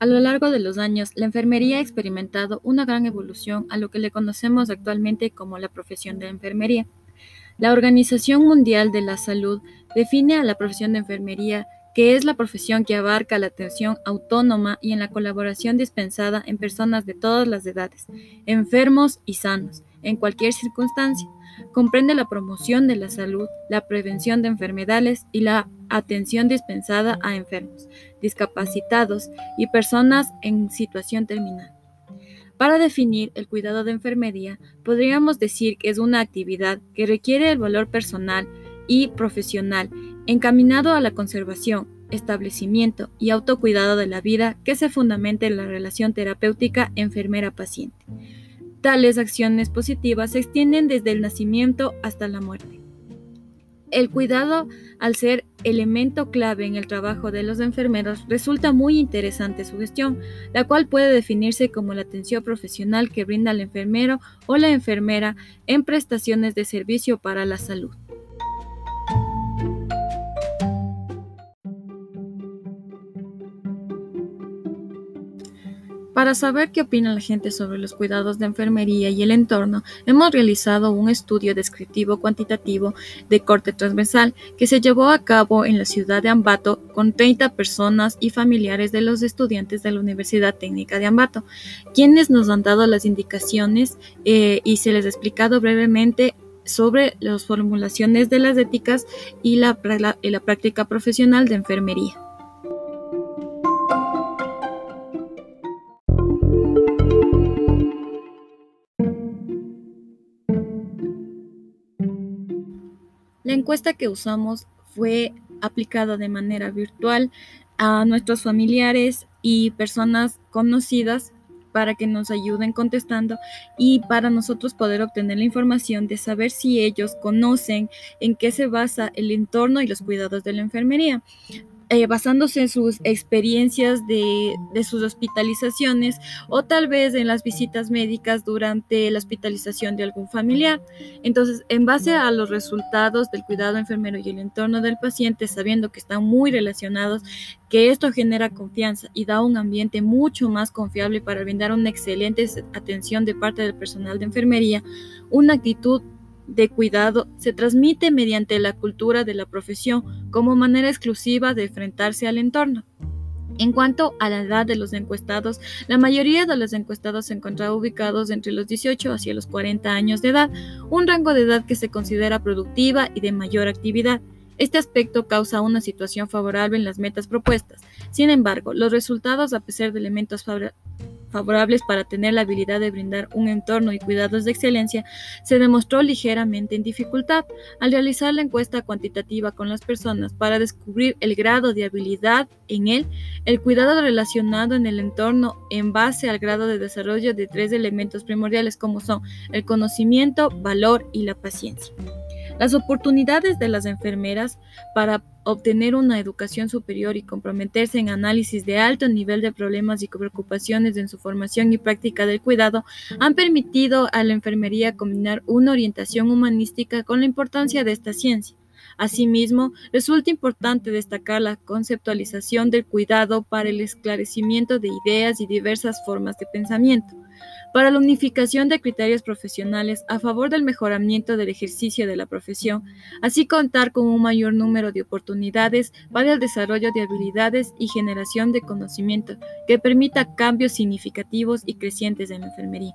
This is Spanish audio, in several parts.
A lo largo de los años, la enfermería ha experimentado una gran evolución a lo que le conocemos actualmente como la profesión de enfermería. La Organización Mundial de la Salud define a la profesión de enfermería que es la profesión que abarca la atención autónoma y en la colaboración dispensada en personas de todas las edades, enfermos y sanos, en cualquier circunstancia. Comprende la promoción de la salud, la prevención de enfermedades y la atención dispensada a enfermos, discapacitados y personas en situación terminal. Para definir el cuidado de enfermería, podríamos decir que es una actividad que requiere el valor personal y profesional encaminado a la conservación, establecimiento y autocuidado de la vida que se fundamenta en la relación terapéutica enfermera-paciente. Tales acciones positivas se extienden desde el nacimiento hasta la muerte. El cuidado, al ser elemento clave en el trabajo de los enfermeros, resulta muy interesante su gestión, la cual puede definirse como la atención profesional que brinda el enfermero o la enfermera en prestaciones de servicio para la salud. Para saber qué opina la gente sobre los cuidados de enfermería y el entorno, hemos realizado un estudio descriptivo cuantitativo de corte transversal que se llevó a cabo en la ciudad de Ambato con 30 personas y familiares de los estudiantes de la Universidad Técnica de Ambato, quienes nos han dado las indicaciones eh, y se les ha explicado brevemente sobre las formulaciones de las éticas y la práctica profesional de enfermería. La encuesta que usamos fue aplicada de manera virtual a nuestros familiares y personas conocidas para que nos ayuden contestando y para nosotros poder obtener la información de saber si ellos conocen en qué se basa el entorno y los cuidados de la enfermería. Eh, basándose en sus experiencias de, de, sus hospitalizaciones o tal vez en las visitas médicas durante la hospitalización de algún familiar. Entonces, en base a los resultados del cuidado enfermero y el entorno del paciente, sabiendo que están muy relacionados, que esto genera confianza y da un ambiente mucho más confiable para brindar una excelente atención de parte del personal de enfermería, una actitud de cuidado se transmite mediante la cultura de la profesión como manera exclusiva de enfrentarse al entorno. En cuanto a la edad de los encuestados, la mayoría de los encuestados se encontraban ubicados entre los 18 hacia los 40 años de edad, un rango de edad que se considera productiva y de mayor actividad. Este aspecto causa una situación favorable en las metas propuestas. Sin embargo, los resultados, a pesar de elementos favorables para tener la habilidad de brindar un entorno y cuidados de excelencia, se demostró ligeramente en dificultad al realizar la encuesta cuantitativa con las personas para descubrir el grado de habilidad en él, el cuidado relacionado en el entorno en base al grado de desarrollo de tres elementos primordiales como son el conocimiento, valor y la paciencia. Las oportunidades de las enfermeras para obtener una educación superior y comprometerse en análisis de alto nivel de problemas y preocupaciones en su formación y práctica del cuidado han permitido a la enfermería combinar una orientación humanística con la importancia de esta ciencia. Asimismo, resulta importante destacar la conceptualización del cuidado para el esclarecimiento de ideas y diversas formas de pensamiento para la unificación de criterios profesionales a favor del mejoramiento del ejercicio de la profesión, así contar con un mayor número de oportunidades para el desarrollo de habilidades y generación de conocimiento que permita cambios significativos y crecientes en la enfermería,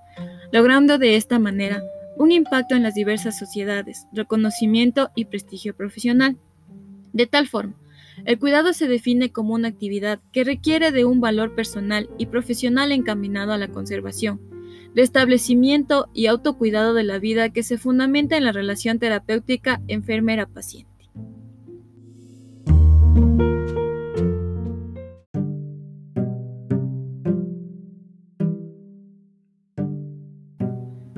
logrando de esta manera un impacto en las diversas sociedades, reconocimiento y prestigio profesional. De tal forma, el cuidado se define como una actividad que requiere de un valor personal y profesional encaminado a la conservación, restablecimiento y autocuidado de la vida que se fundamenta en la relación terapéutica enfermera-paciente.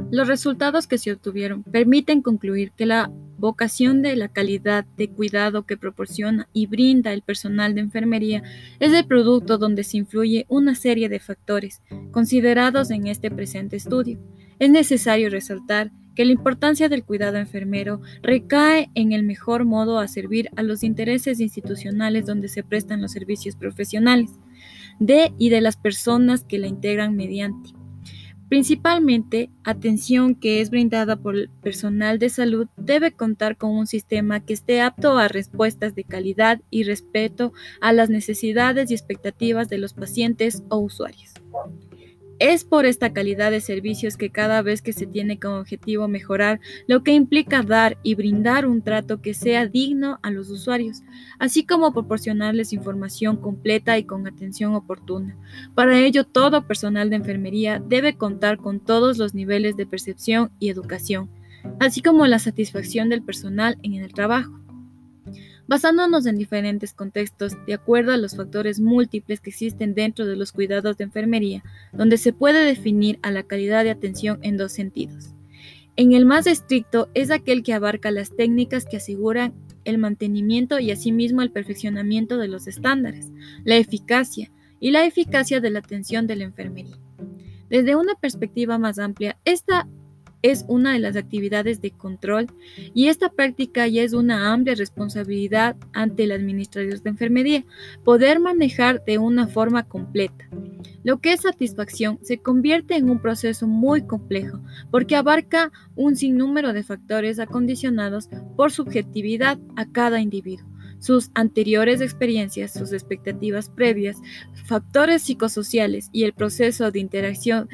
Los resultados que se obtuvieron permiten concluir que la vocación de la calidad de cuidado que proporciona y brinda el personal de enfermería es el producto donde se influye una serie de factores considerados en este presente estudio. Es necesario resaltar que la importancia del cuidado enfermero recae en el mejor modo a servir a los intereses institucionales donde se prestan los servicios profesionales. de y de las personas que la integran mediante. Principalmente, atención que es brindada por el personal de salud debe contar con un sistema que esté apto a respuestas de calidad y respeto a las necesidades y expectativas de los pacientes o usuarios. Es por esta calidad de servicios que cada vez que se tiene como objetivo mejorar, lo que implica dar y brindar un trato que sea digno a los usuarios, así como proporcionarles información completa y con atención oportuna. Para ello, todo personal de enfermería debe contar con todos los niveles de percepción y educación, así como la satisfacción del personal en el trabajo basándonos en diferentes contextos de acuerdo a los factores múltiples que existen dentro de los cuidados de enfermería, donde se puede definir a la calidad de atención en dos sentidos. En el más estricto es aquel que abarca las técnicas que aseguran el mantenimiento y asimismo el perfeccionamiento de los estándares, la eficacia y la eficacia de la atención de la enfermería. Desde una perspectiva más amplia, esta es una de las actividades de control y esta práctica ya es una amplia responsabilidad ante el administrador de enfermería, poder manejar de una forma completa. Lo que es satisfacción se convierte en un proceso muy complejo porque abarca un sinnúmero de factores acondicionados por subjetividad a cada individuo sus anteriores experiencias, sus expectativas previas, factores psicosociales y el proceso de interacción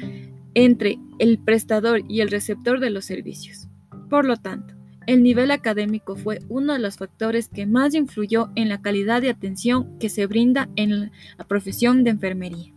entre el prestador y el receptor de los servicios. Por lo tanto, el nivel académico fue uno de los factores que más influyó en la calidad de atención que se brinda en la profesión de enfermería.